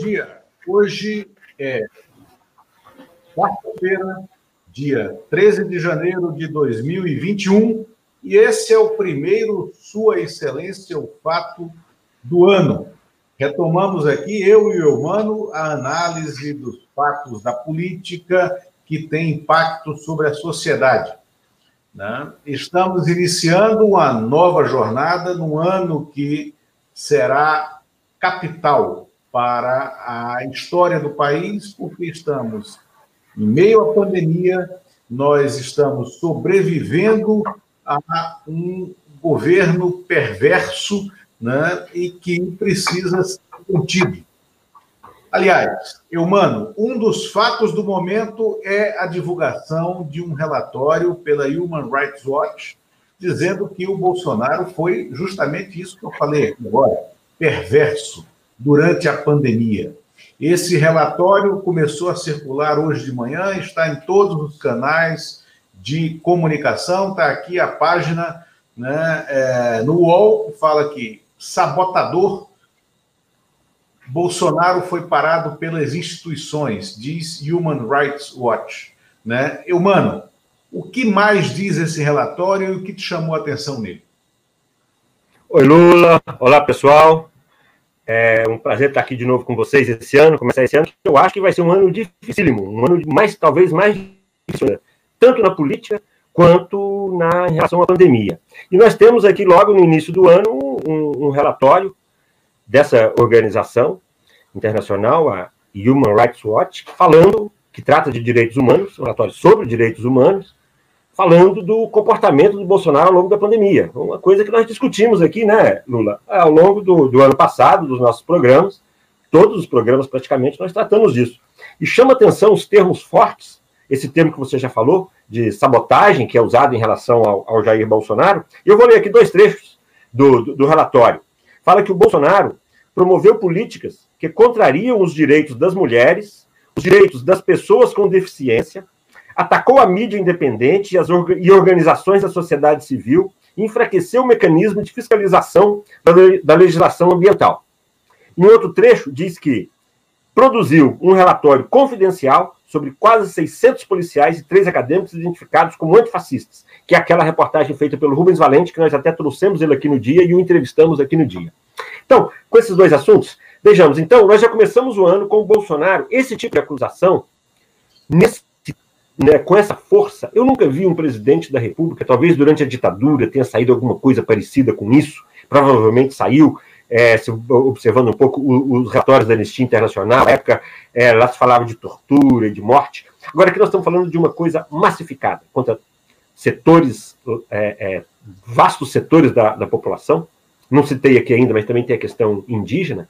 dia. Hoje é quarta-feira, dia 13 de janeiro de 2021, e esse é o primeiro Sua Excelência, o fato do ano. Retomamos aqui, eu e o Eumano, a análise dos fatos da política que tem impacto sobre a sociedade. Né? Estamos iniciando uma nova jornada num ano que será capital para a história do país, porque estamos em meio à pandemia, nós estamos sobrevivendo a um governo perverso né, e que precisa ser contido. Aliás, Eumano, um dos fatos do momento é a divulgação de um relatório pela Human Rights Watch dizendo que o Bolsonaro foi justamente isso que eu falei agora, perverso durante a pandemia. Esse relatório começou a circular hoje de manhã, está em todos os canais de comunicação, está aqui a página né, é, no UOL, fala que sabotador Bolsonaro foi parado pelas instituições, diz Human Rights Watch. Né? Humano, o que mais diz esse relatório e o que te chamou a atenção nele? Oi, Lula. Olá, pessoal. É um prazer estar aqui de novo com vocês esse ano, começar esse ano. Eu acho que vai ser um ano dificílimo, um ano mais, talvez mais difícil, né? tanto na política quanto na em relação à pandemia. E nós temos aqui, logo no início do ano, um, um relatório dessa organização internacional, a Human Rights Watch, falando que trata de direitos humanos, um relatório sobre direitos humanos, falando do comportamento do Bolsonaro ao longo da pandemia. Uma coisa que nós discutimos aqui, né, Lula, ao longo do, do ano passado, dos nossos programas, todos os programas praticamente, nós tratamos disso. E chama atenção os termos fortes, esse termo que você já falou, de sabotagem, que é usado em relação ao, ao Jair Bolsonaro. Eu vou ler aqui dois trechos do, do, do relatório. Fala que o Bolsonaro promoveu políticas que contrariam os direitos das mulheres, os direitos das pessoas com deficiência, atacou a mídia independente e as e organizações da sociedade civil e enfraqueceu o mecanismo de fiscalização da, da legislação ambiental. Em outro trecho, diz que produziu um relatório confidencial sobre quase 600 policiais e três acadêmicos identificados como antifascistas, que é aquela reportagem feita pelo Rubens Valente, que nós até trouxemos ele aqui no dia e o entrevistamos aqui no dia. Então, com esses dois assuntos, vejamos, então, nós já começamos o ano com o Bolsonaro, esse tipo de acusação, nesse, né, com essa força. Eu nunca vi um presidente da República, talvez durante a ditadura tenha saído alguma coisa parecida com isso, provavelmente saiu, é, observando um pouco os relatórios da Anistia Internacional, na época é, lá se falava de tortura e de morte. Agora aqui nós estamos falando de uma coisa massificada contra setores, é, é, vastos setores da, da população. Não citei aqui ainda, mas também tem a questão indígena.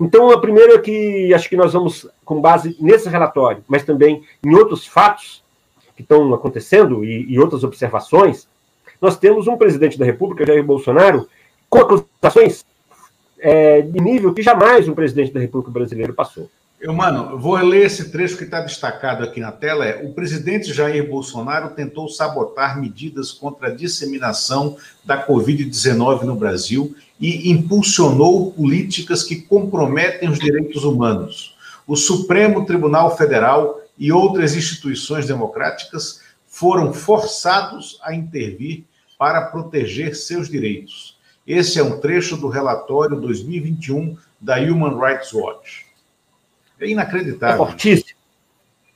Então, a primeira é que acho que nós vamos, com base nesse relatório, mas também em outros fatos que estão acontecendo e, e outras observações, nós temos um presidente da República, Jair Bolsonaro, com acusações é, de nível que jamais um presidente da República brasileira passou. Eu, mano, vou ler esse trecho que está destacado aqui na tela. É, o presidente Jair Bolsonaro tentou sabotar medidas contra a disseminação da Covid-19 no Brasil e impulsionou políticas que comprometem os direitos humanos. O Supremo Tribunal Federal e outras instituições democráticas foram forçados a intervir para proteger seus direitos. Esse é um trecho do relatório 2021 da Human Rights Watch. É inacreditável. É fortíssimo.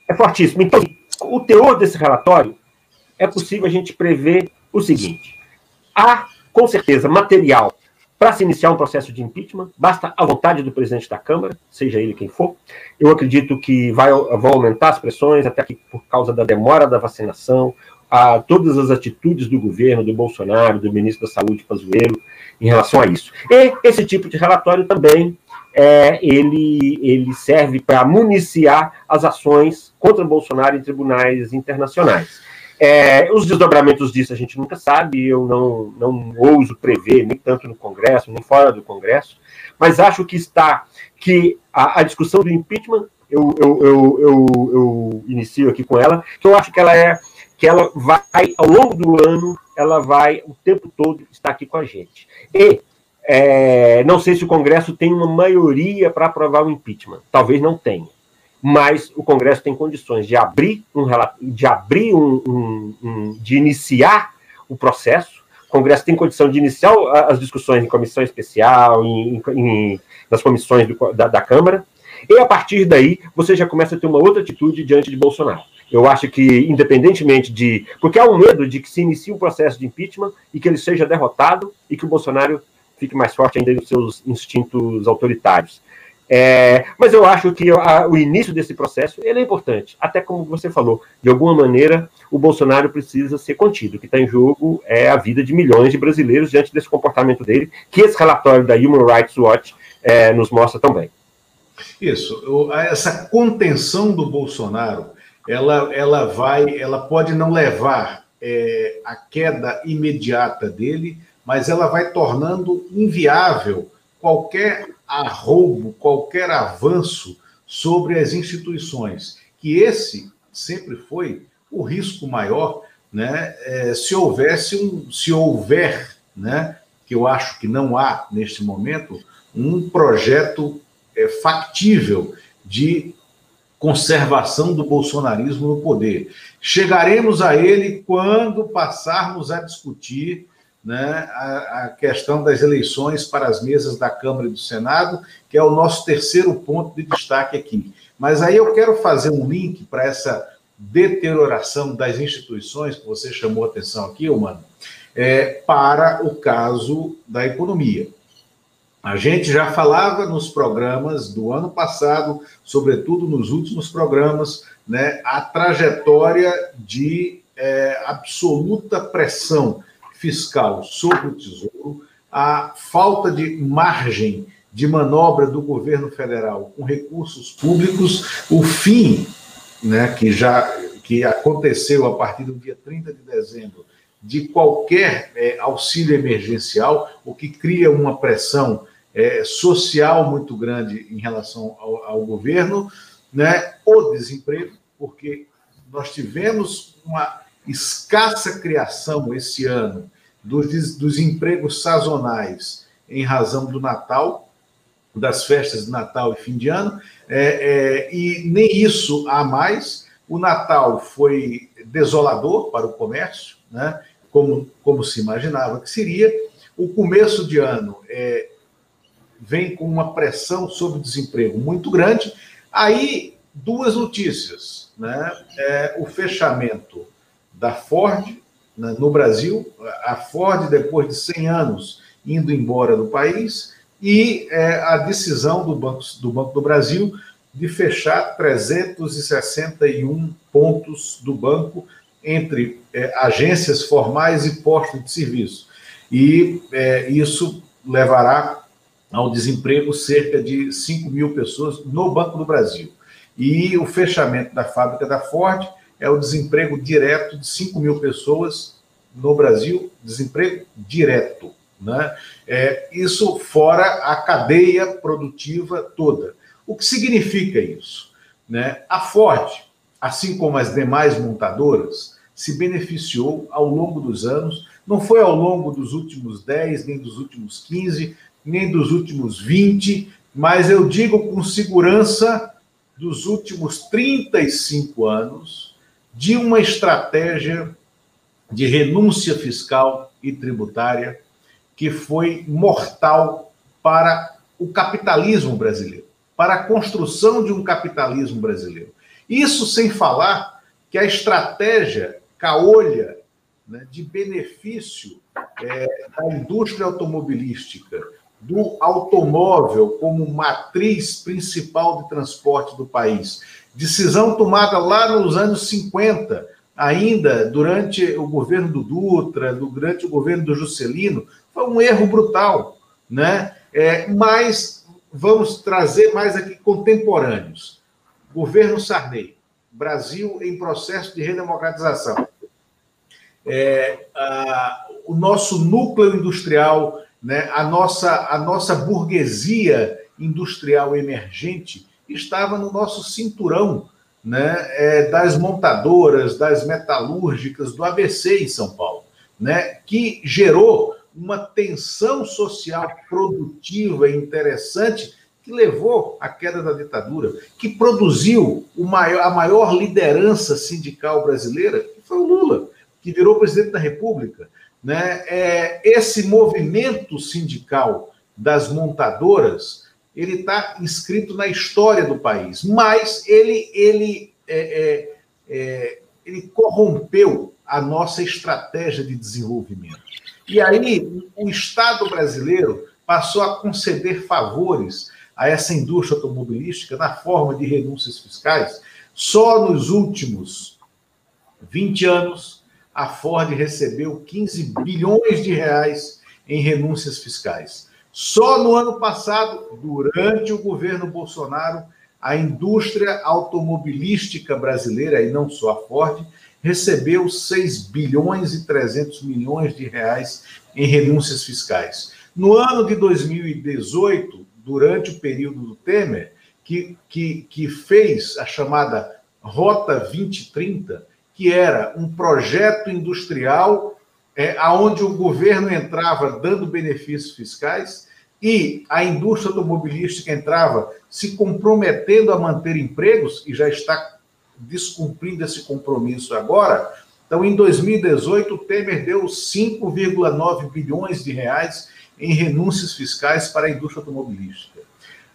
É fortíssimo. Então, o teor desse relatório é possível a gente prever o seguinte: há, com certeza, material para se iniciar um processo de impeachment, basta a vontade do presidente da Câmara, seja ele quem for. Eu acredito que vai, vão aumentar as pressões, até que por causa da demora da vacinação, a todas as atitudes do governo, do Bolsonaro, do ministro da Saúde, Pazuello, em relação a isso. E esse tipo de relatório também é, ele, ele serve para municiar as ações contra Bolsonaro em tribunais internacionais. É, os desdobramentos disso a gente nunca sabe, eu não, não ouso prever, nem tanto no Congresso, nem fora do Congresso, mas acho que está que a, a discussão do impeachment, eu, eu, eu, eu, eu inicio aqui com ela, que eu acho que ela é que ela vai, ao longo do ano, ela vai o tempo todo estar aqui com a gente. E É, não sei se o Congresso tem uma maioria para aprovar o impeachment. Talvez não tenha. Mas o Congresso tem condições de abrir um de abrir um, um, um de iniciar o processo. O Congresso tem condição de iniciar as discussões em comissão especial, em, em, nas comissões do, da, da Câmara, e a partir daí você já começa a ter uma outra atitude diante de Bolsonaro. Eu acho que, independentemente de. Porque há um medo de que se inicie um processo de impeachment e que ele seja derrotado e que o Bolsonaro fique mais forte ainda nos seus instintos autoritários. É, mas eu acho que a, o início desse processo ele é importante. Até como você falou, de alguma maneira o Bolsonaro precisa ser contido. O que está em jogo é a vida de milhões de brasileiros diante desse comportamento dele, que esse relatório da Human Rights Watch é, nos mostra também. Isso, essa contenção do Bolsonaro, ela, ela vai, ela pode não levar é, a queda imediata dele, mas ela vai tornando inviável qualquer arroubo, qualquer avanço sobre as instituições, que esse sempre foi o risco maior, né? É, se houvesse um, se houver, né? Que eu acho que não há neste momento um projeto é, factível de conservação do bolsonarismo no poder. Chegaremos a ele quando passarmos a discutir né, a, a, questão das eleições para as mesas da Câmara e do Senado, que é o nosso terceiro ponto de destaque aqui. Mas aí eu quero fazer um link para essa deterioração das instituições que você chamou atenção aqui, Mano, é, para o caso da economia. A gente já falava nos programas do ano passado, sobretudo nos últimos programas, né, a trajetória de é, absoluta pressão fiscal sobre o Tesouro, a falta de margem de manobra do governo federal com recursos públicos, o fim, né, que já que aconteceu a partir do dia 30 de dezembro, de qualquer é, auxílio emergencial, o que cria uma pressão é, social muito grande em relação ao, ao governo, né? o desemprego, porque nós tivemos uma escassa criação esse ano dos, dos empregos sazonais em razão do Natal, das festas de Natal e fim de ano, é, é, e nem isso há mais. O Natal foi desolador para o comércio, né? como, como se imaginava que seria. O começo de ano é, vem com uma pressão sobre o desemprego muito grande. Aí, duas notícias. Né? É, o fechamento da Ford né, no Brasil, a Ford, depois de 100 anos indo embora do país, e é, a decisão do Banco, do Banco do Brasil de fechar 361 pontos do banco entre é, agências formais e postos de serviço. E é, isso levará ao desemprego cerca de 5 mil pessoas no Banco do Brasil. E o fechamento da fábrica da Ford é o desemprego direto de 5 mil pessoas no Brasil, desemprego direto. Né? É, isso fora a cadeia produtiva toda. O que significa isso? Né? A Ford, assim como as demais montadoras, se beneficiou ao longo dos anos, não foi ao longo dos últimos 10, nem dos últimos 15, nem dos últimos 20, mas eu digo com segurança dos últimos 35 anos de uma estratégia de renúncia fiscal e tributária que foi mortal para o capitalismo brasileiro, para a construção de um capitalismo brasileiro. Isso sem falar que a estratégia caolha né, de benefício é, da indústria automobilística, do automóvel como matriz principal de transporte do país. Decisão tomada lá nos anos 50, ainda durante o governo do Dutra, durante o governo do Juscelino, foi um erro brutal, né? É, mas vamos trazer mais aqui contemporâneos. Governo Sarney, Brasil em processo de redemocratização. É, a, o nosso núcleo industrial né, a, nossa, a nossa burguesia industrial emergente estava no nosso cinturão né, é, das montadoras, das metalúrgicas do ABC em São Paulo, né, que gerou uma tensão social produtiva e interessante que levou à queda da ditadura, que produziu maior, a maior liderança sindical brasileira, que foi o Lula, que virou presidente da República. Né? É, esse movimento sindical das montadoras, ele está inscrito na história do país, mas ele, ele, é, é, é, ele corrompeu a nossa estratégia de desenvolvimento. E aí o Estado brasileiro passou a conceder favores a essa indústria automobilística na forma de renúncias fiscais. Só nos últimos 20 anos, a Ford recebeu 15 bilhões de reais em renúncias fiscais. Só no ano passado, durante o governo Bolsonaro, a indústria automobilística brasileira, e não só a Ford, recebeu 6 bilhões e 300 milhões de reais em renúncias fiscais. No ano de 2018, durante o período do Temer, que, que, que fez a chamada Rota 2030, que era um projeto industrial é, aonde o governo entrava dando benefícios fiscais e a indústria automobilística entrava se comprometendo a manter empregos e já está descumprindo esse compromisso agora. Então, em 2018, o Temer deu 5,9 bilhões de reais em renúncias fiscais para a indústria automobilística.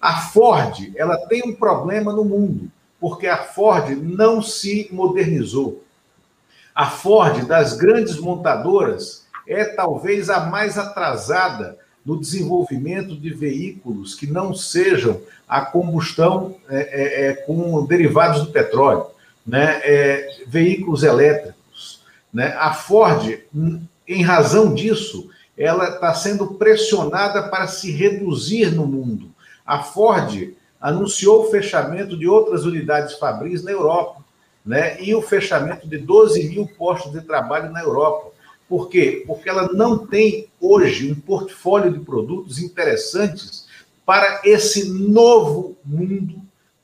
A Ford, ela tem um problema no mundo, porque a Ford não se modernizou. A Ford, das grandes montadoras, é talvez a mais atrasada no desenvolvimento de veículos que não sejam a combustão é, é, é com derivados do petróleo, né? É, veículos elétricos. Né? A Ford, em razão disso, ela está sendo pressionada para se reduzir no mundo. A Ford anunciou o fechamento de outras unidades fabris na Europa né? e o fechamento de 12 mil postos de trabalho na Europa. Por quê? Porque ela não tem hoje um portfólio de produtos interessantes para esse novo mundo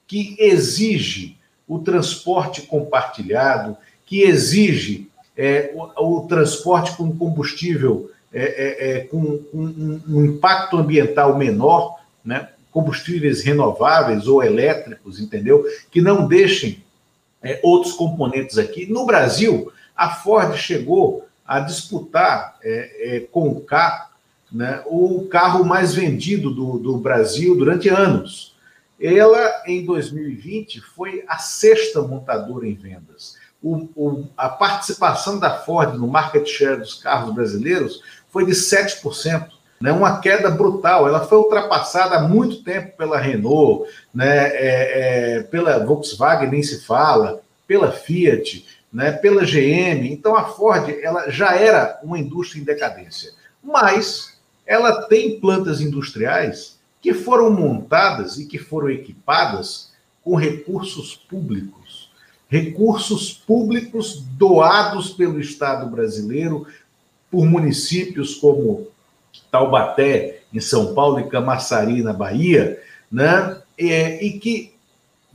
que exige o transporte compartilhado, que exige é, o, o, transporte com combustível é, é, é com, um, um, impacto ambiental menor, né? combustíveis renováveis ou elétricos, entendeu? Que não deixem é, outros componentes aqui. No Brasil, a Ford chegou a disputar é, é, com o carro né, o carro mais vendido do, do Brasil durante anos. Ela, em 2020, foi a sexta montadora em vendas. O, o, a participação da Ford no market share dos carros brasileiros foi de 7%, né, uma queda brutal. Ela foi ultrapassada há muito tempo pela Renault, né, é, é, pela Volkswagen, nem se fala, pela Fiat, né, pela GM. Então a Ford ela já era uma indústria em decadência, mas ela tem plantas industriais que foram montadas e que foram equipadas com recursos públicos, recursos públicos doados pelo Estado brasileiro por municípios como Taubaté, em São Paulo, e Camaçari, na Bahia, né? e que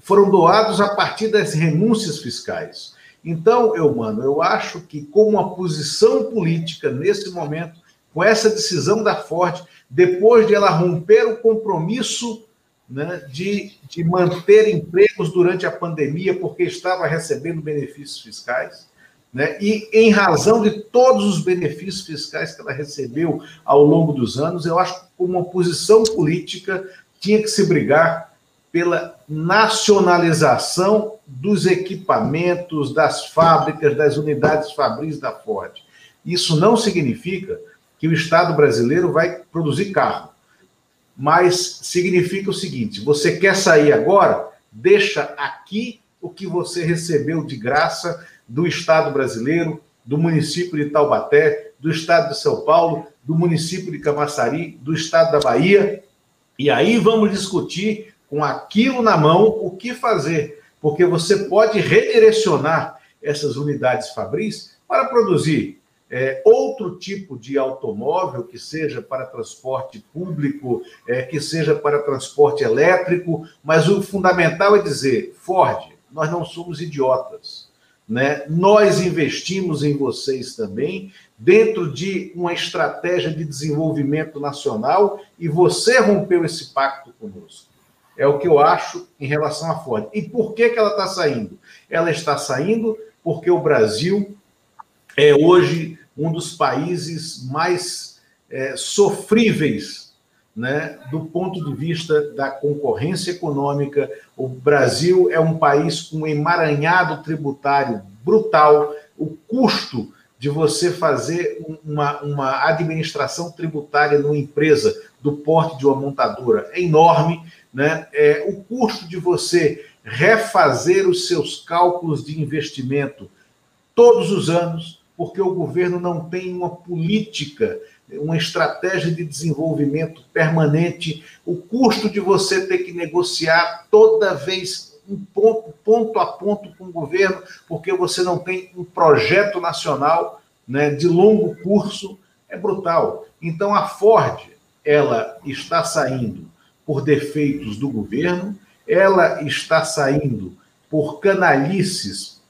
foram doados a partir das renúncias fiscais. Então, eu, mano, eu acho que com uma posição política nesse momento, com essa decisão da Ford, depois de ela romper o compromisso né, de, de manter empregos durante a pandemia, porque estava recebendo benefícios fiscais, né, e em razão de todos os benefícios fiscais que ela recebeu ao longo dos anos, eu acho que uma posição política tinha que se brigar pela nacionalização dos equipamentos, das fábricas, das unidades fabris da Ford. Isso não significa que o Estado brasileiro vai produzir carro, mas significa o seguinte: você quer sair agora? Deixa aqui o que você recebeu de graça do Estado brasileiro, do município de Taubaté, do Estado de São Paulo, do município de Camaçari, do Estado da Bahia. E aí vamos discutir com aquilo na mão, o que fazer, porque você pode redirecionar essas unidades fabris para produzir é, outro tipo de automóvel, que seja para transporte público, é, que seja para transporte elétrico, mas o fundamental é dizer: Ford, nós não somos idiotas. Né? Nós investimos em vocês também, dentro de uma estratégia de desenvolvimento nacional, e você rompeu esse pacto conosco. É o que eu acho em relação à Ford. E por que, que ela está saindo? Ela está saindo porque o Brasil é hoje um dos países mais é, sofríveis né, do ponto de vista da concorrência econômica. O Brasil é um país com um emaranhado tributário brutal. O custo de você fazer uma, uma administração tributária numa empresa do porte de uma montadora é enorme. Né? É, o custo de você refazer os seus cálculos de investimento todos os anos, porque o governo não tem uma política uma estratégia de desenvolvimento permanente, o custo de você ter que negociar toda vez um ponto, ponto a ponto com o governo, porque você não tem um projeto nacional né, de longo curso, é brutal. Então a Ford ela está saindo por defeitos do governo, ela está saindo por canalices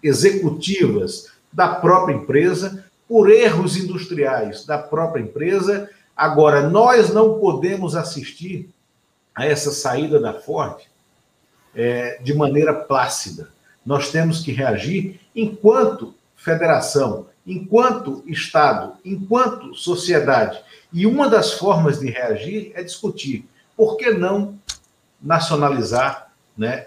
executivas da própria empresa, por erros industriais da própria empresa. Agora, nós não podemos assistir a essa saída da Ford é, de maneira plácida. Nós temos que reagir enquanto federação, enquanto Estado, enquanto sociedade. E uma das formas de reagir é discutir por que não nacionalizar né,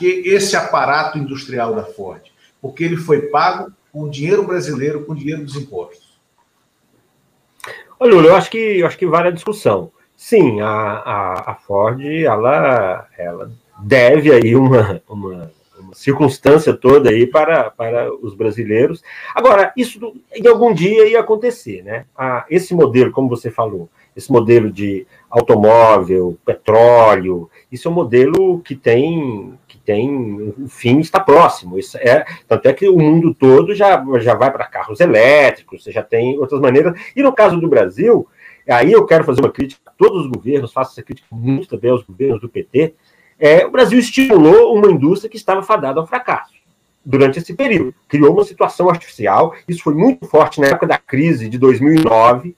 esse aparato industrial da Ford? Porque ele foi pago com dinheiro brasileiro, com dinheiro dos impostos? Olha, eu acho que eu acho que vale a discussão. Sim, a, a, a Ford ela, ela deve aí uma, uma, uma, circunstância toda aí para, para os brasileiros. Agora, isso em algum dia ia acontecer, né? Ah, esse modelo, como você falou, esse modelo de automóvel, petróleo, isso é um modelo que tem tem o fim está próximo. Isso é, tanto é que o mundo todo já, já vai para carros elétricos, você já tem outras maneiras. E no caso do Brasil, aí eu quero fazer uma crítica a todos os governos, faço essa crítica muito também aos governos do PT. É, o Brasil estimulou uma indústria que estava fadada ao fracasso durante esse período. Criou uma situação artificial, isso foi muito forte na época da crise de 2009,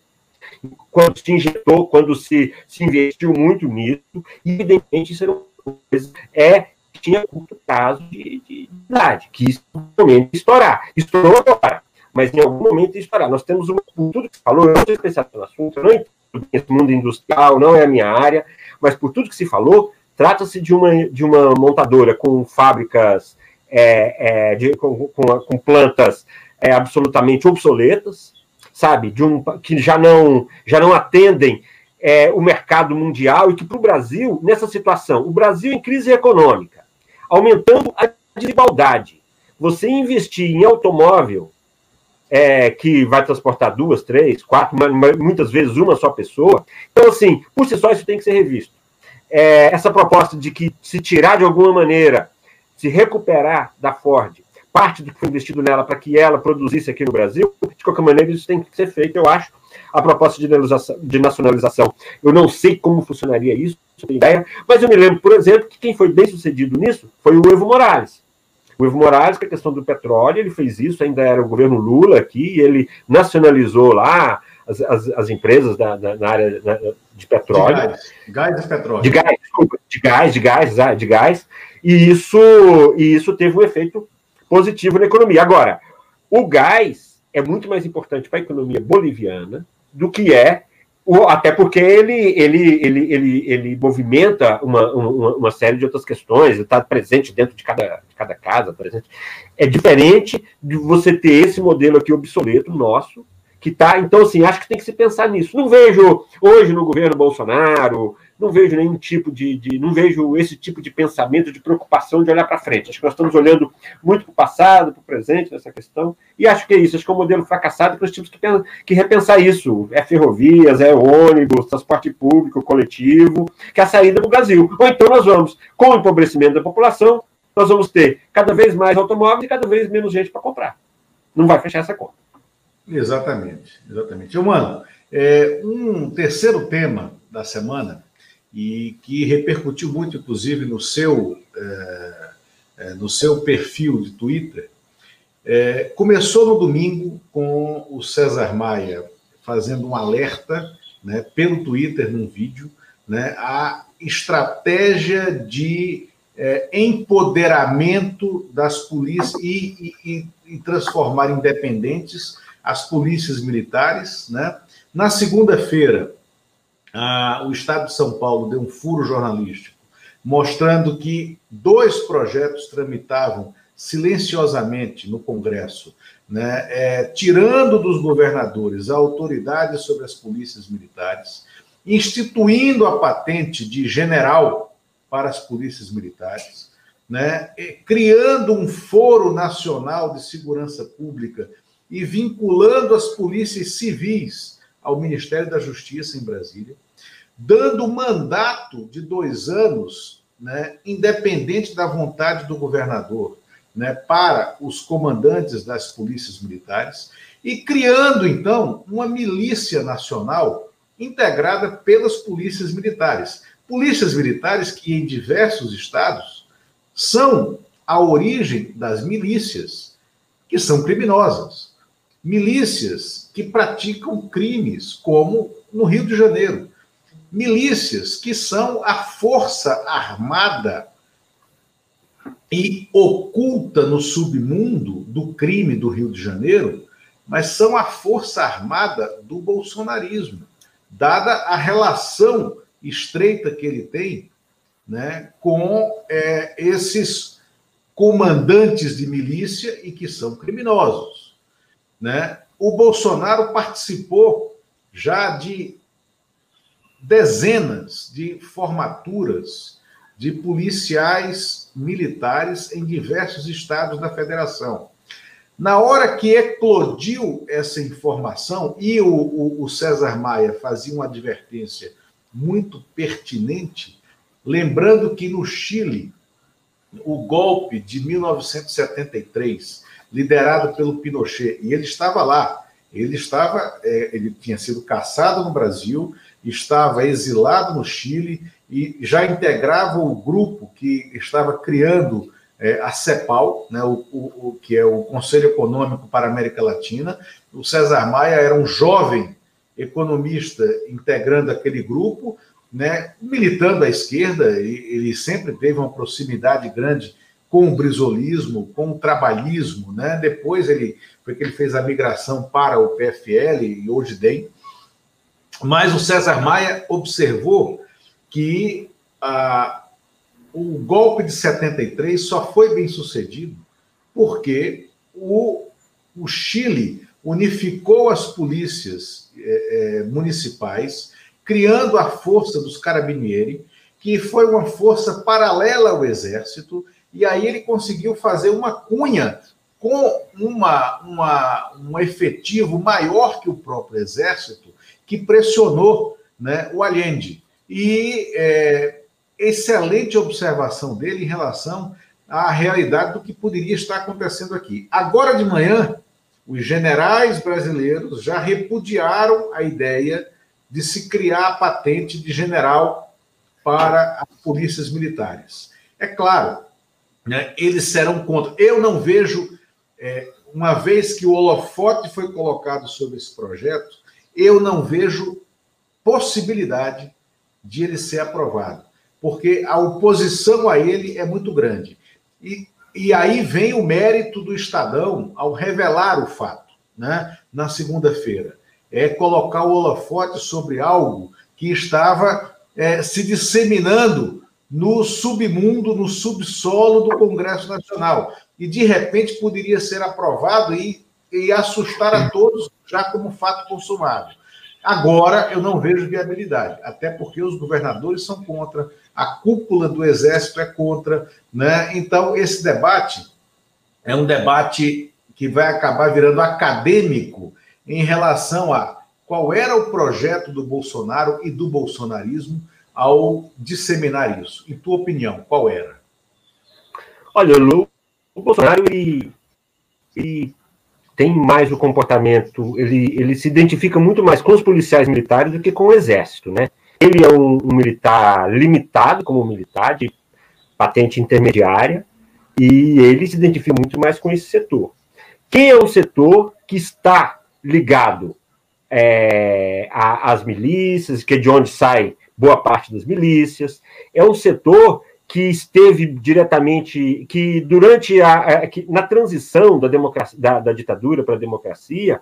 quando se injetou, quando se, se investiu muito nisso, e evidentemente isso era uma coisa, é tinha curto prazo de, de idade, que isso momento estourar. Estourou agora, mas em algum momento estourar. Nós temos uma, tudo que se falou, eu não sou especialista no assunto, eu não entendo esse mundo industrial, não é a minha área, mas por tudo que se falou, trata-se de uma, de uma montadora com fábricas é, é, de, com, com, com, plantas é, absolutamente obsoletas, sabe, de um que já não já não atendem é, o mercado mundial e que para o Brasil nessa situação, o Brasil em crise econômica, aumentando a desigualdade. Você investir em automóvel é, que vai transportar duas, três, quatro, muitas vezes uma só pessoa. Então, assim, por si só, isso tem que ser revisto. É, essa proposta de que se tirar de alguma maneira, se recuperar da Ford parte do que foi investido nela para que ela produzisse aqui no Brasil, de qualquer maneira, isso tem que ser feito, eu acho. A proposta de nacionalização, eu não sei como funcionaria isso, tem ideia, mas eu me lembro, por exemplo, que quem foi bem sucedido nisso foi o Evo Morales. O Evo Morales, com a questão do petróleo, ele fez isso, ainda era o governo Lula aqui, ele nacionalizou lá as, as, as empresas da, da, na área de petróleo. De gás, gás e petróleo. De gás, desculpa, de gás, de gás, de gás, e isso, e isso teve um efeito positivo na economia. Agora, o gás é muito mais importante para a economia boliviana do que é até porque ele, ele, ele, ele, ele movimenta uma, uma, uma série de outras questões, está presente dentro de cada, de cada casa, presente. É diferente de você ter esse modelo aqui obsoleto nosso, que está. Então, assim, acho que tem que se pensar nisso. Não vejo hoje no governo Bolsonaro, não vejo nenhum tipo de, de, não vejo esse tipo de pensamento, de preocupação de olhar para frente. Acho que nós estamos olhando muito para o passado, para o presente nessa questão, e acho que é isso. Acho que é um modelo fracassado que nós temos que, que repensar isso. É ferrovias, é ônibus, transporte público, coletivo, que é a saída do Brasil. Ou então nós vamos, com o empobrecimento da população, nós vamos ter cada vez mais automóveis e cada vez menos gente para comprar. Não vai fechar essa conta. Exatamente, exatamente. Mano, é, um terceiro tema da semana e que repercutiu muito, inclusive, no seu, é, é, no seu perfil de Twitter, É, começou no domingo com o César Maia fazendo um alerta né, pelo Twitter num vídeo, né, a estratégia de empoderamento das polícias e, e, e, transformar independentes as polícias militares. Né? Na segunda-feira, o Estado de São Paulo deu um furo jornalístico mostrando que dois projetos tramitavam silenciosamente no Congresso, né, é, tirando dos governadores a autoridade sobre as polícias militares, instituindo a patente de general para as polícias militares, né, criando um foro nacional de segurança pública e vinculando as polícias civis ao Ministério da Justiça em Brasília, dando mandato de dois anos, né, independente da vontade do governador, né, para os comandantes das polícias militares e criando, então, uma milícia nacional integrada pelas polícias militares. Polícias militares que, em diversos estados, são a origem das milícias, que são criminosas. Milícias que praticam crimes, como no Rio de Janeiro. Milícias que são a força armada e oculta no submundo do crime do Rio de Janeiro, mas são a força armada do bolsonarismo, dada a relação estreita que ele tem né, com é, esses comandantes de milícia e que são criminosos. Né? O Bolsonaro participou já de dezenas de formaturas de policiais militares em diversos estados da federação. Na hora que eclodiu essa informação, e o, o, o César Maia fazia uma advertência muito pertinente, lembrando que no Chile, o golpe de 1973, liderado pelo Pinochet, e ele estava lá, ele estava, é, ele tinha sido caçado no Brasil, estava exilado no Chile e já integrava o grupo que estava criando é, a CEPAL, né, o, o, que é o Conselho Econômico para a América Latina. O César Maia era um jovem economista integrando aquele grupo, né, militando à esquerda, ele sempre teve uma proximidade grande com o brisolismo, com o trabalhismo, né? Depois ele foi que ele fez a migração para o PFL e hoje tem. Mas o César Maia observou que ah, o golpe de 73 só foi bem sucedido porque o, o Chile unificou as polícias eh, eh, municipais, criando a força dos carabinieri, que foi uma força paralela ao exército, e aí ele conseguiu fazer uma cunha com uma, uma, um efetivo maior que o próprio exército, que pressionou né, o Allende. E é, excelente observação dele em relação à realidade do que poderia estar acontecendo aqui. Agora de manhã, os generais brasileiros já repudiaram a ideia de se criar a patente de general para as polícias militares. É claro, né, eles serão contra. Eu não vejo, é, uma vez que o holofote foi colocado sobre esse projeto, eu não vejo possibilidade de ele ser aprovado, porque a oposição a ele é muito grande. E, e aí vem o mérito do Estadão ao revelar o fato, né, na segunda-feira. É colocar o holofote sobre algo que estava é, se disseminando no submundo, no subsolo do Congresso Nacional. E, de repente, poderia ser aprovado e, e assustar a todos já como fato consumado. Agora, eu não vejo viabilidade, até porque os governadores são contra, a cúpula do Exército é contra, né? Então, esse debate é um debate que vai acabar virando acadêmico em relação a qual era o projeto do Bolsonaro e do bolsonarismo ao disseminar isso. Em tua opinião, qual era? Olha, o Bolsonaro ele, ele tem mais o comportamento, ele, ele se identifica muito mais com os policiais militares do que com o exército, né? Ele é um, um militar limitado como militar, de patente intermediária, e ele se identifica muito mais com esse setor. Quem é o setor que está ligado é, às milícias, que é de onde sai boa parte das milícias? É um setor que esteve diretamente, que durante a, a que, na transição da, democracia, da, da ditadura para a democracia,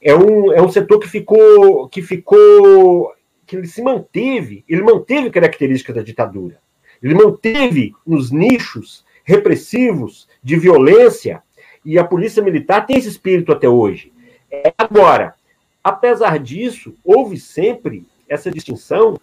é um, é um setor que ficou, que ficou, que ele se manteve, ele manteve características da ditadura, ele manteve nos nichos repressivos de violência e a polícia militar tem esse espírito até hoje. É, agora, apesar disso, houve sempre essa distinção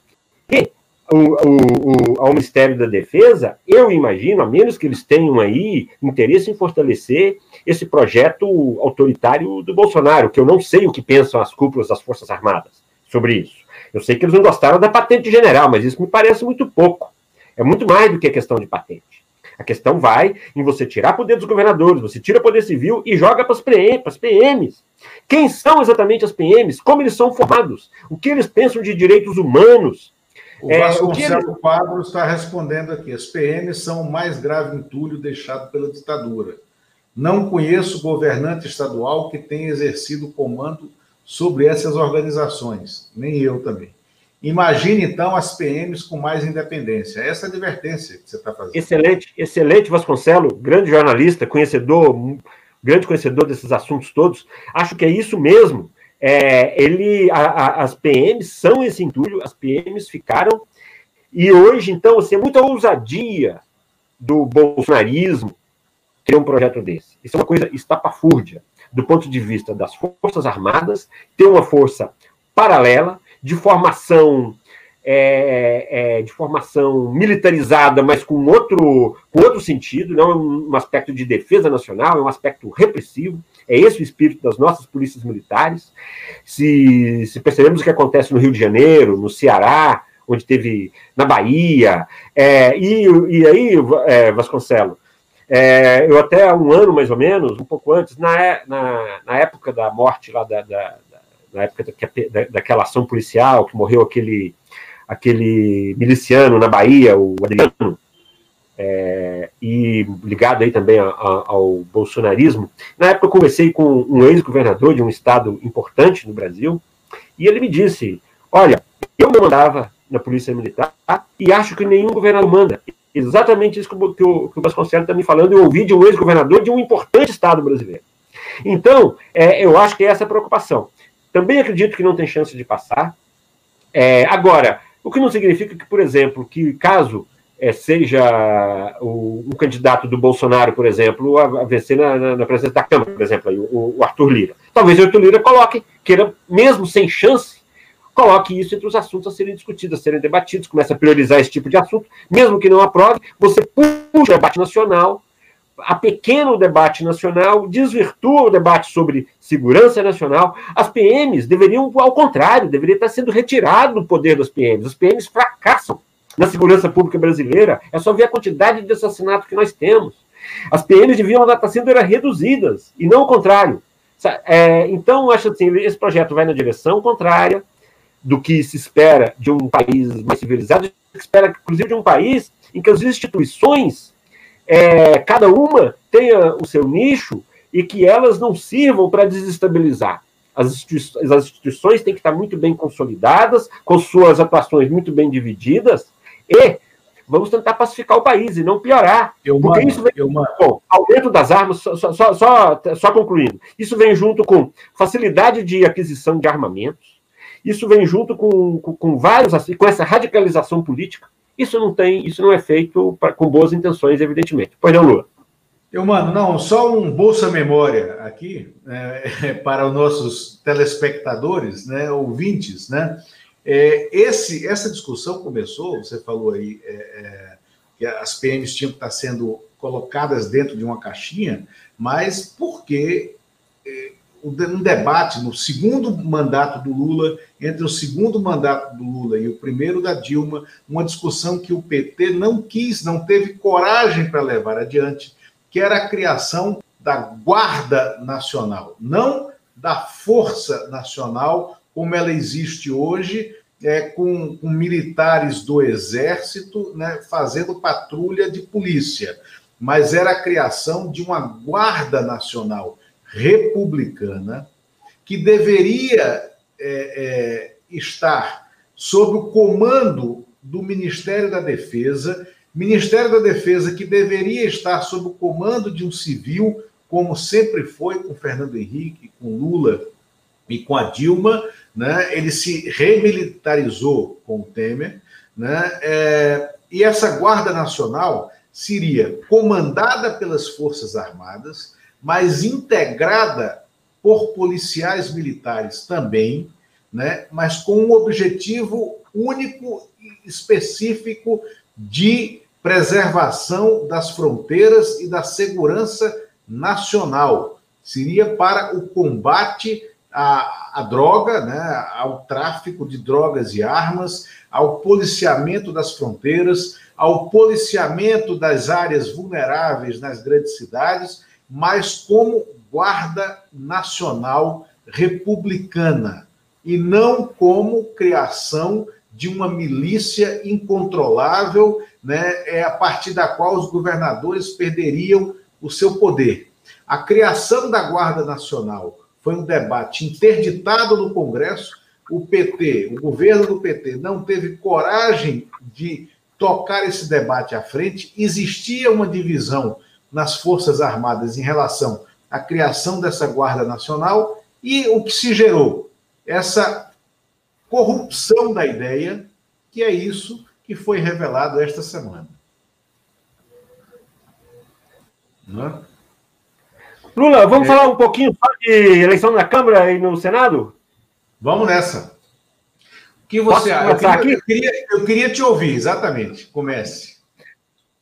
que o, o, o, ao Ministério da Defesa, eu imagino, a menos que eles tenham aí interesse em fortalecer esse projeto autoritário do Bolsonaro, que eu não sei o que pensam as cúpulas das Forças Armadas sobre isso. Eu sei que eles não gostaram da patente general, mas isso me parece muito pouco. É muito mais do que a questão de patente. A questão vai em você tirar poder dos governadores, você tira poder civil e joga para as PMs. Quem são exatamente as PMs? Como eles são formados? O que eles pensam de direitos humanos? O é, Vasconcelos Quadro está respondendo aqui. As PMs são o mais grave entulho deixado pela ditadura. Não conheço governante estadual que tenha exercido comando sobre essas organizações, nem eu também. Imagine, então, as PMs com mais independência. Essa é a advertência que você está fazendo. Excelente, excelente, Vasconcelo, grande jornalista, conhecedor, grande conhecedor desses assuntos todos. Acho que é isso mesmo. É, ele, a, a, as PMs são esse entulho, as PMs ficaram, e hoje, então, assim, é muita ousadia do bolsonarismo ter um projeto desse. Isso é uma coisa estapafúrdia, do ponto de vista das Forças Armadas, ter uma força paralela, de formação é, é, de formação militarizada, mas com outro, com outro sentido, não é um aspecto de defesa nacional, é um aspecto repressivo. É esse o espírito das nossas polícias militares. Se, se percebemos o que acontece no Rio de Janeiro, no Ceará, onde teve na Bahia, é, e, e aí, é, Vasconcelo, é, eu até um ano mais ou menos, um pouco antes, na, na, na época da morte lá da, da, da na época da, daquela ação policial que morreu aquele aquele miliciano na Bahia, o Adriano, é, e ligado aí também a, a, ao bolsonarismo. Na época eu conversei com um ex-governador de um estado importante no Brasil, e ele me disse: Olha, eu não mandava na Polícia Militar e acho que nenhum governador manda. Exatamente isso que o, que o, Vasconcelos está me falando, eu ouvi de um ex-governador de um importante estado brasileiro. Então, é, eu acho que é essa preocupação. Também acredito que não tem chance de passar. É, agora, o que não significa que, por exemplo, que caso é, seja o, um candidato do Bolsonaro, por exemplo, a, a vencer na, na, na, presidência da Câmara, por exemplo, aí, o, o, Arthur Lira. Talvez o Arthur Lira coloque, queira, mesmo sem chance, coloque isso entre os assuntos a serem discutidos, a serem debatidos, comece a priorizar esse tipo de assunto, mesmo que não aprove, você puxa o debate nacional a pequeno debate nacional, desvirtua o debate sobre segurança nacional. As PMs deveriam, ao contrário, deveria estar sendo retirado do poder das PMs. As PMs fracassam na segurança pública brasileira. É só ver a quantidade de assassinatos que nós temos. As PMs deviam estar sendo reduzidas, e não o contrário. É, então, acho assim, esse projeto vai na direção contrária do que se espera de um país mais civilizado, se espera, inclusive, de um país em que as instituições é, cada uma tenha o seu nicho e que elas não sirvam para desestabilizar. As, instituições, as instituições têm que estar muito bem consolidadas, com suas atuações muito bem divididas, e vamos tentar pacificar o país e não piorar. Eu porque mano, isso vem eu com aumento das armas, só, só, só, só concluindo, isso vem junto com facilidade de aquisição de armamentos, isso vem junto com, com, com vários, assim, com essa radicalização política, isso não tem, isso não é feito pra, com boas intenções, evidentemente. Pois não, Lula? Eu mando, não, só um Bolsa Memória aqui, é, para os nossos telespectadores, né, ouvintes, né? É, esse, essa discussão começou, você falou aí, é, é que as PMs tinham que estar sendo colocadas dentro de uma caixinha, mas porque é, um debate no segundo mandato do Lula, entre o segundo mandato do Lula e o primeiro da Dilma, uma discussão que o PT não quis, não teve coragem para levar adiante, que era a criação da Guarda Nacional, não da Força Nacional como ela existe hoje, é, com, com militares do Exército né, fazendo patrulha de polícia, mas era a criação de uma Guarda Nacional republicana que deveria é, é, estar sob o comando do Ministério da Defesa, Ministério da Defesa que deveria estar sob o comando de um civil, como sempre foi com Fernando Henrique, com Lula e com a Dilma, né? ele se remilitarizou com o Temer, né? É, e essa Guarda Nacional seria comandada pelas Forças Armadas, mas integrada por policiais militares também, né? mas com um objetivo único e específico de preservação das fronteiras e da segurança nacional. Seria para o combate à, à droga, né? ao tráfico de drogas e armas, ao policiamento das fronteiras, ao policiamento das áreas vulneráveis nas grandes cidades, mas como Guarda Nacional Republicana, e não como criação de uma milícia incontrolável, né, é a partir da qual os governadores perderiam o seu poder. A criação da Guarda Nacional foi um debate interditado no Congresso, o PT, o governo do PT, não teve coragem de tocar esse debate à frente. Existia uma divisão nas Forças Armadas em relação à criação dessa Guarda Nacional e o que se gerou? Essa corrupção da ideia, que é isso que foi revelado esta semana. É? Lula, vamos é... falar um pouquinho de eleição na Câmara e no Senado? Vamos nessa. O que você acha? Eu, eu, queria, eu queria te ouvir, exatamente. Comece.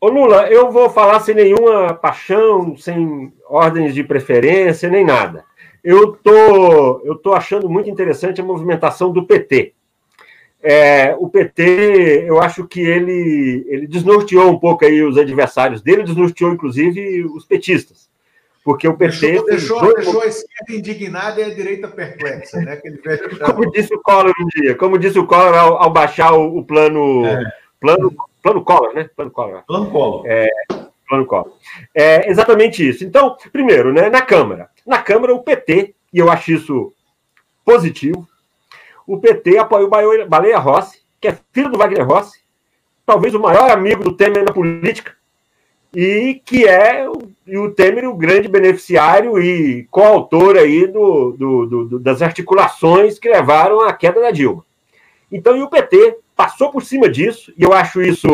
Ô Lula, eu vou falar sem nenhuma paixão, sem ordens de preferência, nem nada. Eu tô, eu tô achando muito interessante a movimentação do PT. É, o PT, eu acho que ele, ele desnorteou um pouco aí os adversários dele, desnorteou inclusive os petistas porque o PT. Deixou, deixou, dois... deixou, a esquerda indignada e a direita perplexa, né? como disse o Collor um dia, como disse o Collor ao, ao baixar o, o plano, é. plano. Plano Collor, né? Plano Collor. Plano Collor. É, plano Collor. É exatamente isso. Então, primeiro, né, na Câmara. Na Câmara, o PT, e eu acho isso positivo, o PT apoia o Baleia Rossi, que é filho do Wagner Rossi, talvez o maior amigo do Temer na política, e que é e o Temer o grande beneficiário e coautor aí do, do, do, das articulações que levaram à queda da Dilma. Então, e o PT passou por cima disso, e eu acho isso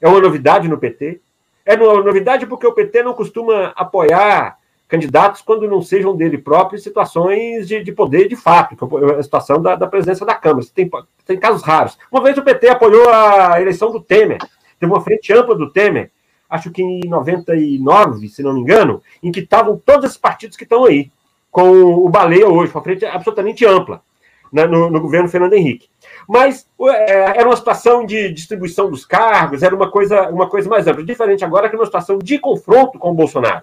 é uma novidade no PT. É uma novidade porque o PT não costuma apoiar candidatos quando não sejam dele próprio em situações de, de poder de fato, é a situação da, da presença da Câmara. Tem, tem casos raros. Uma vez o PT apoiou a eleição do Temer, teve uma frente ampla do Temer, acho que em 99, se não me engano, em que estavam todos esses partidos que estão aí, com o Baleia hoje, uma frente absolutamente ampla né, no, no, governo Fernando Henrique. Mas é, era uma situação de distribuição dos cargos, era uma coisa, uma coisa mais ampla. Diferente agora que é uma situação de confronto com o Bolsonaro,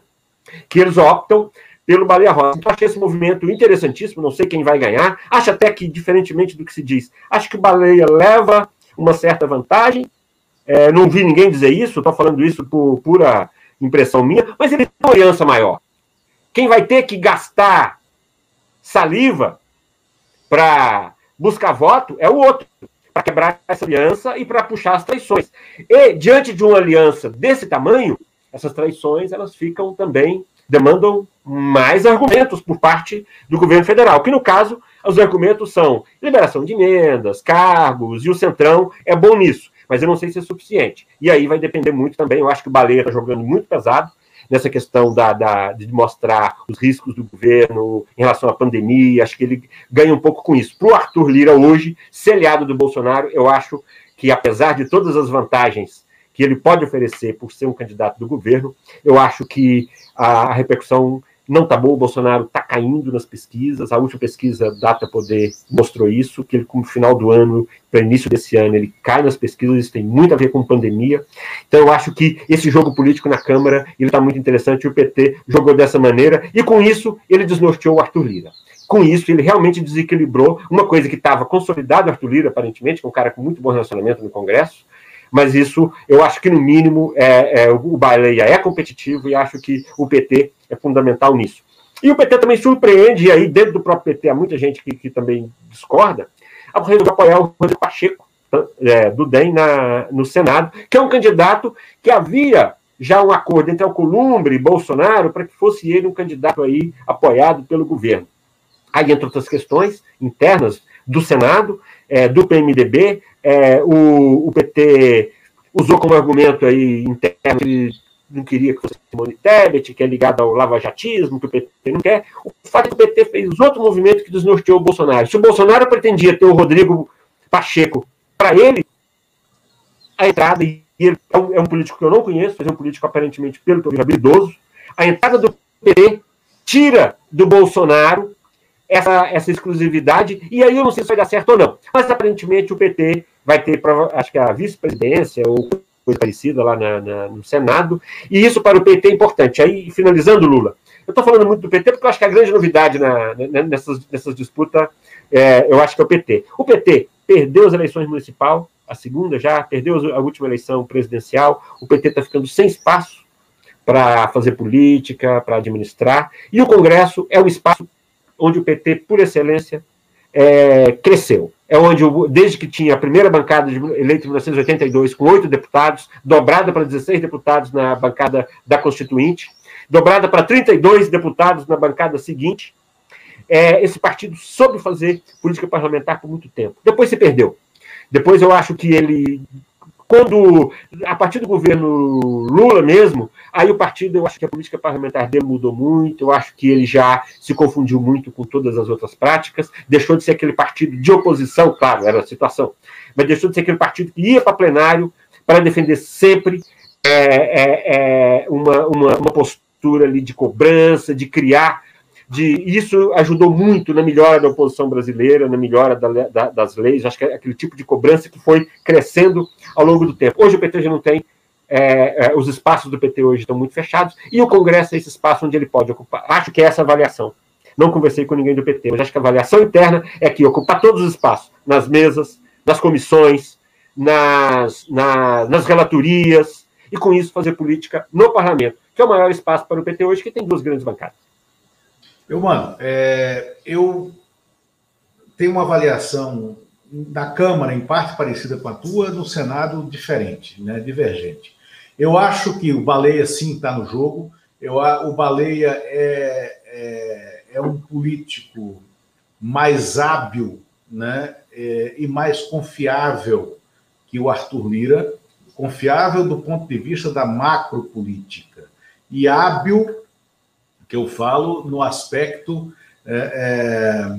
que eles optam pelo Baleia Rossi. Então, achei esse movimento interessantíssimo, não sei quem vai ganhar. Acho até que, diferentemente do que se diz, acho que o Baleia leva uma certa vantagem, é, não vi ninguém dizer isso, estou falando isso por pura impressão minha, mas ele tem uma aliança maior. Quem vai ter que gastar saliva para buscar voto é o outro, para quebrar essa aliança e para puxar as traições. E diante de uma aliança desse tamanho, essas traições elas ficam também demandam mais argumentos por parte do governo federal, que no caso os argumentos são liberação de emendas, cargos e o centrão é bom nisso mas eu não sei se é suficiente. E aí vai depender muito também, eu acho que o Baleia está jogando muito pesado nessa questão da, da, de mostrar os riscos do governo em relação à pandemia, acho que ele ganha um pouco com isso. Para o Arthur Lira hoje, ser aliado do Bolsonaro, eu acho que apesar de todas as vantagens que ele pode oferecer por ser um candidato do governo, eu acho que a repercussão não está bom, o Bolsonaro está caindo nas pesquisas, a última pesquisa Data Poder mostrou isso, que ele, como final do ano, para início desse ano, ele cai nas pesquisas, isso tem muito a ver com pandemia, então eu acho que esse jogo político na Câmara, ele está muito interessante, o PT jogou dessa maneira, e com isso ele desnorteou o Arthur Lira. Com isso, ele realmente desequilibrou. Uma coisa que estava consolidada, Arthur Lira, aparentemente, que é um cara com muito bom relacionamento no Congresso, mas isso eu acho que, no mínimo, é, é, o Baleia é competitivo e acho que o PT é fundamental nisso. E o PT também surpreende, e aí dentro do próprio PT há muita gente que, que também discorda, a resolver apoiar o Rodrigo Pacheco, é, do DEM, na, no Senado, que é um candidato que havia já um acordo entre Alcolumbre e Bolsonaro para que fosse ele um candidato aí apoiado pelo governo. Aí, entre outras questões internas do Senado, é, do PMDB, é, o, o, PT usou como argumento aí interno que não queria que fosse Simone Tebet, que é ligado ao lavajatismo, que o PT não quer. O fato é que o PT fez outro movimento que desnorteou o Bolsonaro. Se o Bolsonaro pretendia ter o Rodrigo Pacheco para ele, a entrada, e ele é um, é um, político que eu não conheço, mas é um político aparentemente, pelo que eu vi, habilidoso, a entrada do PT tira do Bolsonaro essa, essa exclusividade, e aí eu não sei se vai dar certo ou não. Mas aparentemente o PT vai ter, acho que a vice-presidência ou coisa parecida lá na, na, no Senado, e isso para o PT é importante. Aí, finalizando, Lula, eu estou falando muito do PT porque eu acho que a grande novidade na, nessas, nessas disputas, é, eu acho que é o PT. O PT perdeu as eleições municipal, a segunda já, perdeu a última eleição presidencial, o PT está ficando sem espaço para fazer política, para administrar, e o Congresso é o espaço onde o PT, por excelência, é, cresceu. É onde, desde que tinha a primeira bancada eleita em 1982, com oito deputados, dobrada para 16 deputados na bancada da Constituinte, dobrada para 32 deputados na bancada seguinte, é, esse partido soube fazer política parlamentar por muito tempo. Depois se perdeu. Depois eu acho que ele quando, a partir do governo Lula mesmo, aí o partido, eu acho que a política parlamentar dele mudou muito, eu acho que ele já se confundiu muito com todas as outras práticas, deixou de ser aquele partido de oposição, claro, era a situação, mas deixou de ser aquele partido que ia para plenário para defender sempre é, é, é, uma, uma, uma postura ali de cobrança, de criar de isso ajudou muito na melhora da oposição brasileira, na melhora da, da, das leis, acho que é aquele tipo de cobrança que foi crescendo ao longo do tempo. Hoje o PT já não tem, é, é, os espaços do PT hoje estão muito fechados, e o Congresso é esse espaço onde ele pode ocupar. Acho que é essa avaliação. Não conversei com ninguém do PT, mas acho que a avaliação interna é que ocupar todos os espaços, nas mesas, nas comissões, nas, na, nas relatorias, e com isso fazer política no parlamento, que é o maior espaço para o PT hoje, que tem duas grandes bancadas. Eu, mano, é, eu tenho uma avaliação da Câmara, em parte parecida com a tua, no Senado diferente, né, divergente. Eu acho que o Baleia, sim, está no jogo. Eu, o Baleia é, é, é um político mais hábil né, é, e mais confiável que o Arthur Lira, confiável do ponto de vista da macropolítica e hábil que eu falo no aspecto é, é,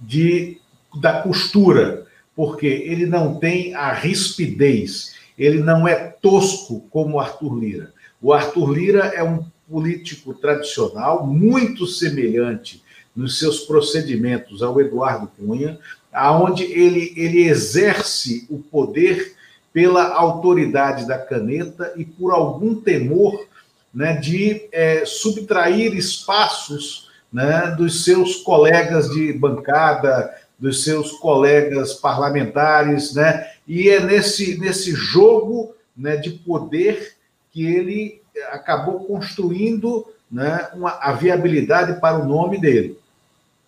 de, da costura, porque ele não tem a rispidez, ele não é tosco como o Arthur Lira. O Arthur Lira é um político tradicional, muito semelhante nos seus procedimentos ao Eduardo Cunha, aonde ele, ele exerce o poder pela autoridade da caneta e por algum temor né, de é, subtrair espaços né, dos seus colegas de bancada, dos seus colegas parlamentares, né, e é nesse, nesse jogo né, de poder que ele acabou construindo né, uma, a viabilidade para o nome dele.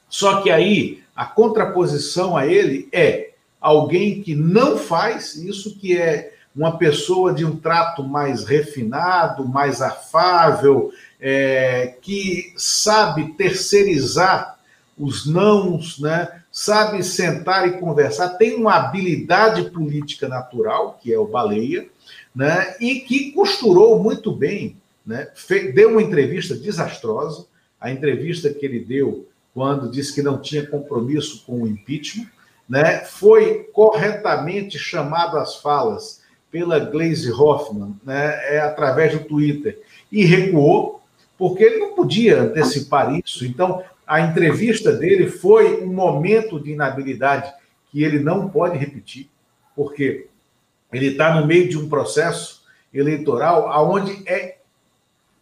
Só que aí a contraposição a ele é alguém que não faz isso que é uma pessoa de um trato mais refinado, mais afável, é, que sabe terceirizar os nãos, né? sabe sentar e conversar, tem uma habilidade política natural, que é o Baleia, né? e que costurou muito bem, né? deu uma entrevista desastrosa, a entrevista que ele deu quando disse que não tinha compromisso com o impeachment, né? foi corretamente chamado às falas pela Glaze Hoffman, né, é através do Twitter, e recuou, porque ele não podia antecipar isso. Então, a entrevista dele foi um momento de inabilidade que ele não pode repetir, porque ele está no meio de um processo eleitoral onde é,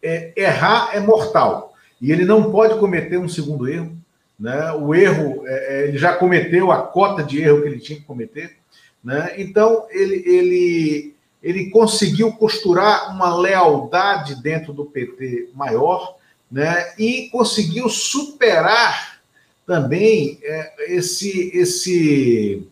é, errar é mortal e ele não pode cometer um segundo erro. Né? O erro, é, é ele já cometeu a cota de erro que ele tinha que cometer. Né? Então, ele, ele, ele conseguiu costurar uma lealdade dentro do PT maior, né, e conseguiu superar também é, esse, esse,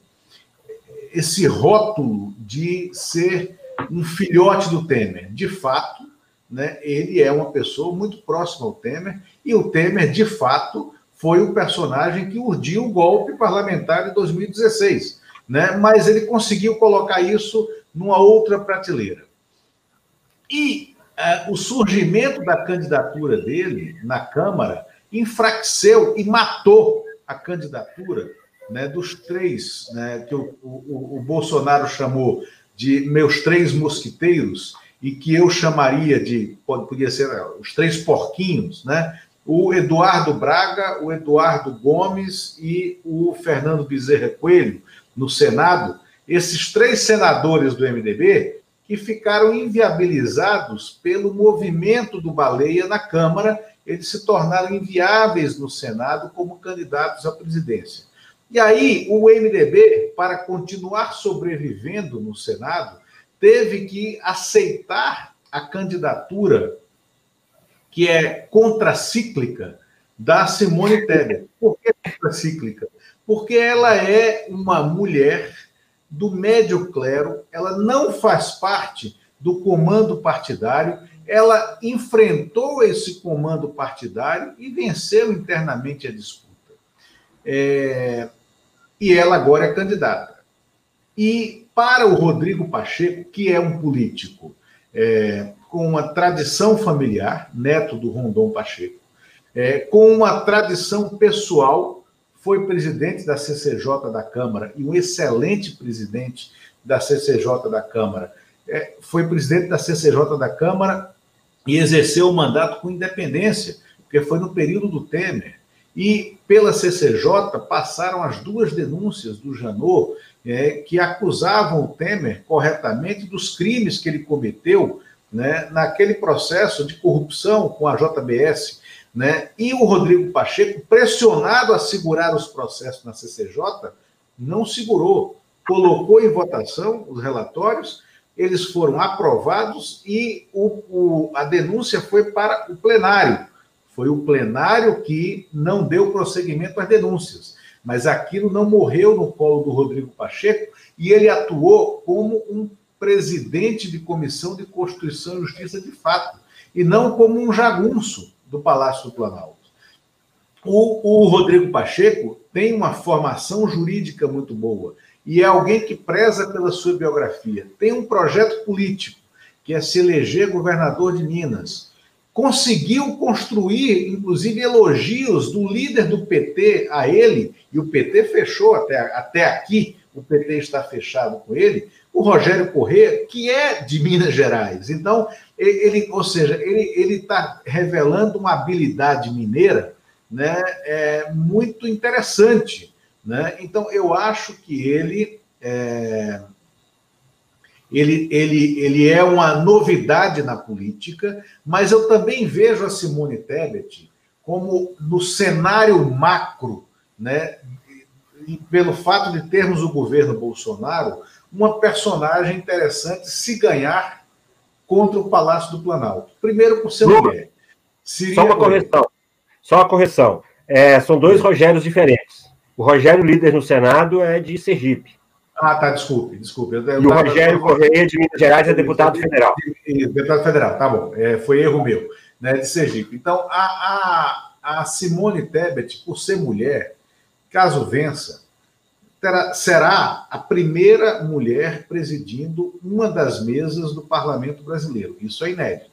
esse rótulo de ser um filhote do Temer. De fato, né, ele é uma pessoa muito próxima ao Temer, e o Temer, de fato, foi o personagem que urdiu o golpe parlamentar de 2016. Né? Mas ele conseguiu colocar isso numa outra prateleira. E uh, o surgimento da candidatura dele na Câmara enfraqueceu e matou a candidatura né, dos três, né, que o, o, o Bolsonaro chamou de meus três mosquiteiros, e que eu chamaria de, podia ser os três porquinhos, né? O Eduardo Braga, o Eduardo Gomes e o Fernando Bezerra Coelho, no Senado, esses três senadores do MDB que ficaram inviabilizados pelo movimento do Baleia na Câmara, eles se tornaram inviáveis no Senado como candidatos à presidência. E aí, o MDB, para continuar sobrevivendo no Senado, teve que aceitar a candidatura que é contracíclica da Simone Tebet. Por que contracíclica? Porque ela é uma mulher do médio clero, ela não faz parte do comando partidário, ela enfrentou esse comando partidário e venceu internamente a disputa. É... E ela agora é candidata. E para o Rodrigo Pacheco, que é um político é, com uma tradição familiar, neto do Rondon Pacheco, é, com uma tradição pessoal, foi presidente da CCJ da Câmara e um excelente presidente da CCJ da Câmara. É, foi presidente da CCJ da Câmara e exerceu o mandato com independência, porque foi no período do Temer. E pela CCJ passaram as duas denúncias do Janot é, que acusavam o Temer corretamente dos crimes que ele cometeu né, naquele processo de corrupção com a JBS. Né, e o Rodrigo Pacheco, pressionado a segurar os processos na CCJ, não segurou, colocou em votação os relatórios, eles foram aprovados e o, o, a denúncia foi para o plenário. Foi o plenário que não deu prosseguimento às denúncias. Mas aquilo não morreu no colo do Rodrigo Pacheco e ele atuou como um presidente de comissão de Constituição e Justiça de fato, e não como um jagunço do Palácio do Planalto. O, o Rodrigo Pacheco tem uma formação jurídica muito boa e é alguém que preza pela sua biografia. Tem um projeto político, que é se eleger governador de Minas conseguiu construir, inclusive, elogios do líder do PT a ele, e o PT fechou até, até aqui, o PT está fechado com ele, o Rogério Corrêa, que é de Minas Gerais. Então, ele, ou seja, ele está revelando uma habilidade mineira né, é, muito interessante. Né? Então, eu acho que ele. É, ele, ele, ele é uma novidade na política, mas eu também vejo a Simone Tebet como no cenário macro, né, pelo fato de termos o governo Bolsonaro, uma personagem interessante se ganhar contra o Palácio do Planalto. Primeiro por ser mulher. Seria só uma correção. Só uma correção. É, são dois Rogérios diferentes. O Rogério líder no Senado é de Sergipe. Ah, tá, desculpe, desculpe. Eu, eu, e o Rogério Correia, de Minas Gerais, é deputado federal. Deputado federal, tá bom. É, foi erro meu, né, de Sergipe. Então, a, a, a Simone Tebet, por ser mulher, caso vença, terá, será a primeira mulher presidindo uma das mesas do parlamento brasileiro. Isso é inédito.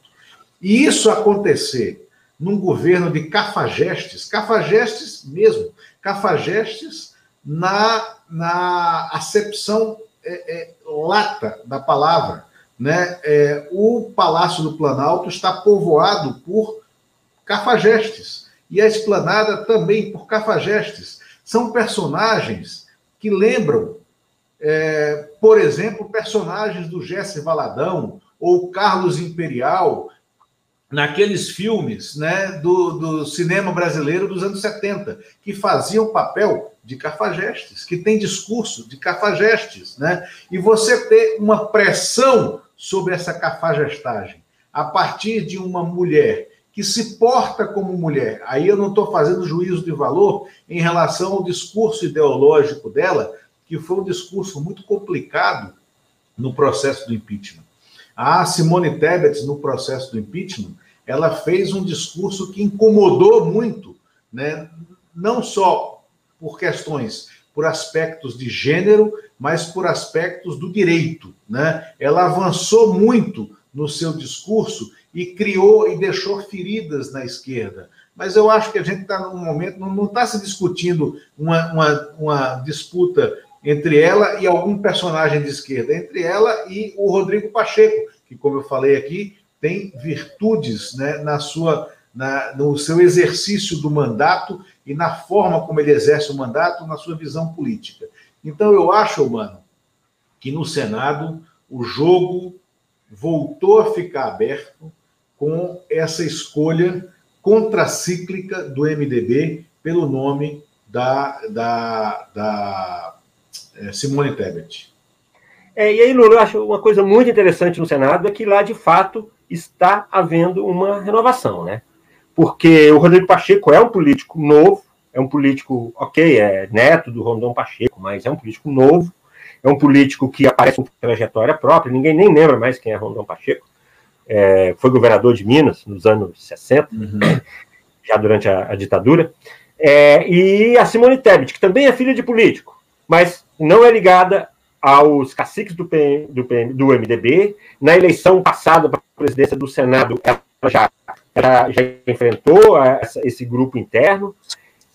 E isso acontecer num governo de cafajestes, cafajestes mesmo, cafajestes na, na acepção é, é, lata da palavra. Né? É, o Palácio do Planalto está povoado por cafajestes, e a esplanada também por cafajestes. São personagens que lembram, é, por exemplo, personagens do Jesse Valadão ou Carlos Imperial, naqueles filmes né, do, do cinema brasileiro dos anos 70, que faziam papel de cafajestes, que tem discurso de cafajestes, né? E você ter uma pressão sobre essa cafajestagem a partir de uma mulher que se porta como mulher. Aí eu não estou fazendo juízo de valor em relação ao discurso ideológico dela, que foi um discurso muito complicado no processo do impeachment. A Simone Tebet, no processo do impeachment, ela fez um discurso que incomodou muito, né? não só por questões, por aspectos de gênero, mas por aspectos do direito. Né? Ela avançou muito no seu discurso e criou e deixou feridas na esquerda. Mas eu acho que a gente está num momento, não está se discutindo uma, uma, uma disputa entre ela e algum personagem de esquerda, entre ela e o Rodrigo Pacheco, que, como eu falei aqui, tem virtudes né, na sua, na, no seu exercício do mandato e na forma como ele exerce o mandato, na sua visão política. Então, eu acho, mano, que no Senado o jogo voltou a ficar aberto com essa escolha contracíclica do MDB pelo nome da, da, da é, Simone Tebet. É, e aí, Lula, eu acho uma coisa muito interessante no Senado é que lá, de fato, está havendo uma renovação, né? Porque o Rodrigo Pacheco é um político novo, é um político, ok, é neto do Rondão Pacheco, mas é um político novo, é um político que aparece com trajetória própria, ninguém nem lembra mais quem é Rondão Pacheco, é, foi governador de Minas nos anos 60, uhum. já durante a, a ditadura, é, e a Simone Tebet, que também é filha de político, mas não é ligada aos caciques do, PM, do, PM, do MDB. Na eleição passada para a presidência do Senado, ela já, ela já enfrentou essa, esse grupo interno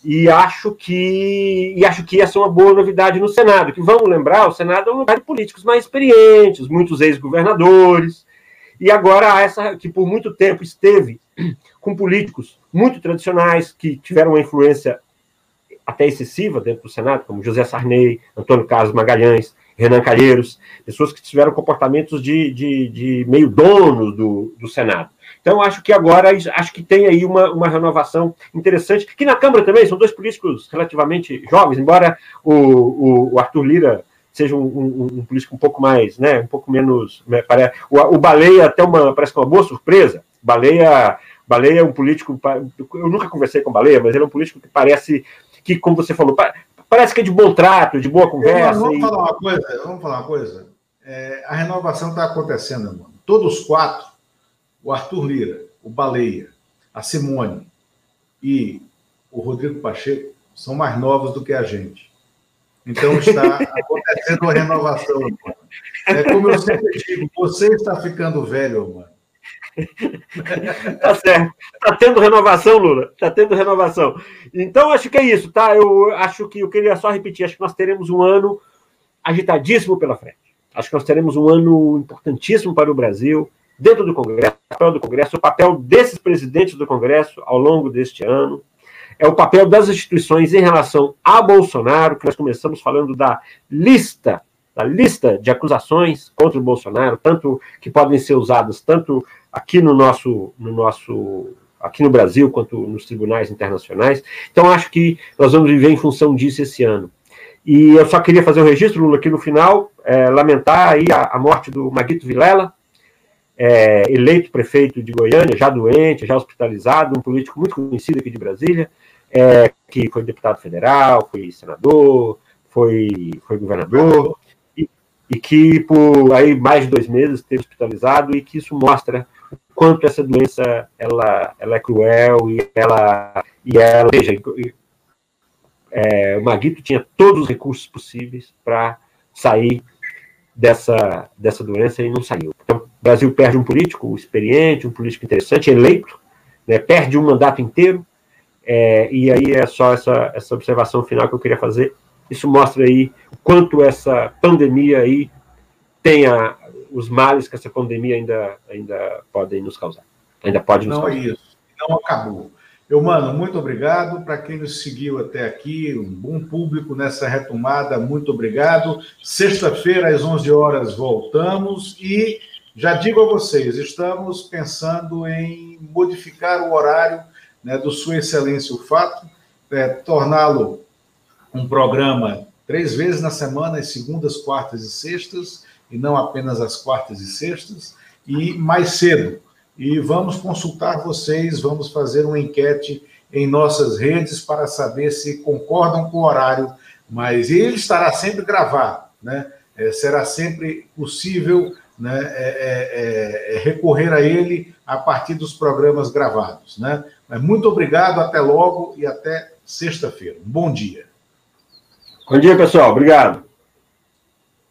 e acho que e acho que essa é uma boa novidade no Senado. Que vamos lembrar, o Senado é um lugar de políticos mais experientes, muitos ex-governadores, e agora essa que por muito tempo esteve com políticos muito tradicionais que tiveram uma influência até excessiva dentro do Senado, como José Sarney, Antônio Carlos Magalhães, Renan Calheiros, pessoas que tiveram comportamentos de, de, de meio dono do, do Senado. Então, acho que agora acho que tem aí uma, uma renovação interessante, que na Câmara também são dois políticos relativamente jovens, embora o, o, o Arthur Lira seja um, um, um, político um pouco mais, né, um pouco menos. Né, o, o Baleia até uma, parece é uma boa surpresa. Baleia, Baleia é um político. Eu nunca conversei com Baleia, mas ele é um político que parece que, como você falou, parece que é de bom trato, de boa conversa. Vamos, e... falar uma coisa, vamos falar uma coisa. É, a renovação está acontecendo, mano. Todos quatro, o Arthur Lira, o Baleia, a Simone e o Rodrigo Pacheco, são mais novos do que a gente. Então está acontecendo uma renovação. É como eu sempre digo, você está ficando velho, mano. tá certo. Tá tendo renovação, Lula. Tá tendo renovação. Então, acho que é isso, tá? Eu acho que eu queria só repetir, acho que nós teremos um ano agitadíssimo pela frente. Acho que nós teremos um ano importantíssimo para o Brasil, dentro do Congresso, o papel do Congresso, o papel desses presidentes do Congresso ao longo deste ano é o papel das instituições em relação a Bolsonaro, que nós começamos falando da lista, da lista de acusações contra o Bolsonaro, tanto que podem ser usadas tanto aqui no nosso, no nosso aqui no Brasil quanto nos tribunais internacionais. Então acho que nós vamos viver em função disso esse ano. E eu só queria fazer um registro, Lula, aqui no final, é, lamentar aí a, a, morte do Maguito Vilela, é, eleito prefeito de Goiânia, já doente, já hospitalizado, um político muito conhecido aqui de Brasília é, que foi deputado federal, foi senador, foi, foi governador, e, e, que por aí mais de dois meses esteve hospitalizado, e que isso mostra o quanto essa doença ela, ela é cruel e ela, e ela veja, é, o Maguito tinha todos os recursos possíveis para sair dessa, dessa doença e não saiu. Então, o Brasil perde um político experiente, um político interessante, eleito, né, perde um mandato inteiro, é, e aí é só essa, essa observação final que eu queria fazer. Isso mostra aí o quanto essa pandemia aí tem a, os males que essa pandemia ainda, ainda podem nos causar. Ainda pode nos não causar. Não é isso, não acabou. Eu, mano, muito obrigado para quem nos seguiu até aqui, um bom público nessa retomada, muito obrigado. Sexta-feira, às 11 horas, voltamos e já digo a vocês, estamos pensando em modificar o horário né, do Sua Excelência o Fato, é, torná-lo um programa três vezes na semana, às segundas, quartas e sextas, e não apenas às quartas e sextas, e mais cedo, e vamos consultar vocês, vamos fazer uma enquete em nossas redes para saber se concordam com o horário, mas ele estará sempre gravado, né? É, será sempre possível né, é, é, é, recorrer a ele a partir dos programas gravados. Né? Muito obrigado, até logo e até sexta-feira. Bom dia. Bom dia, pessoal. Obrigado.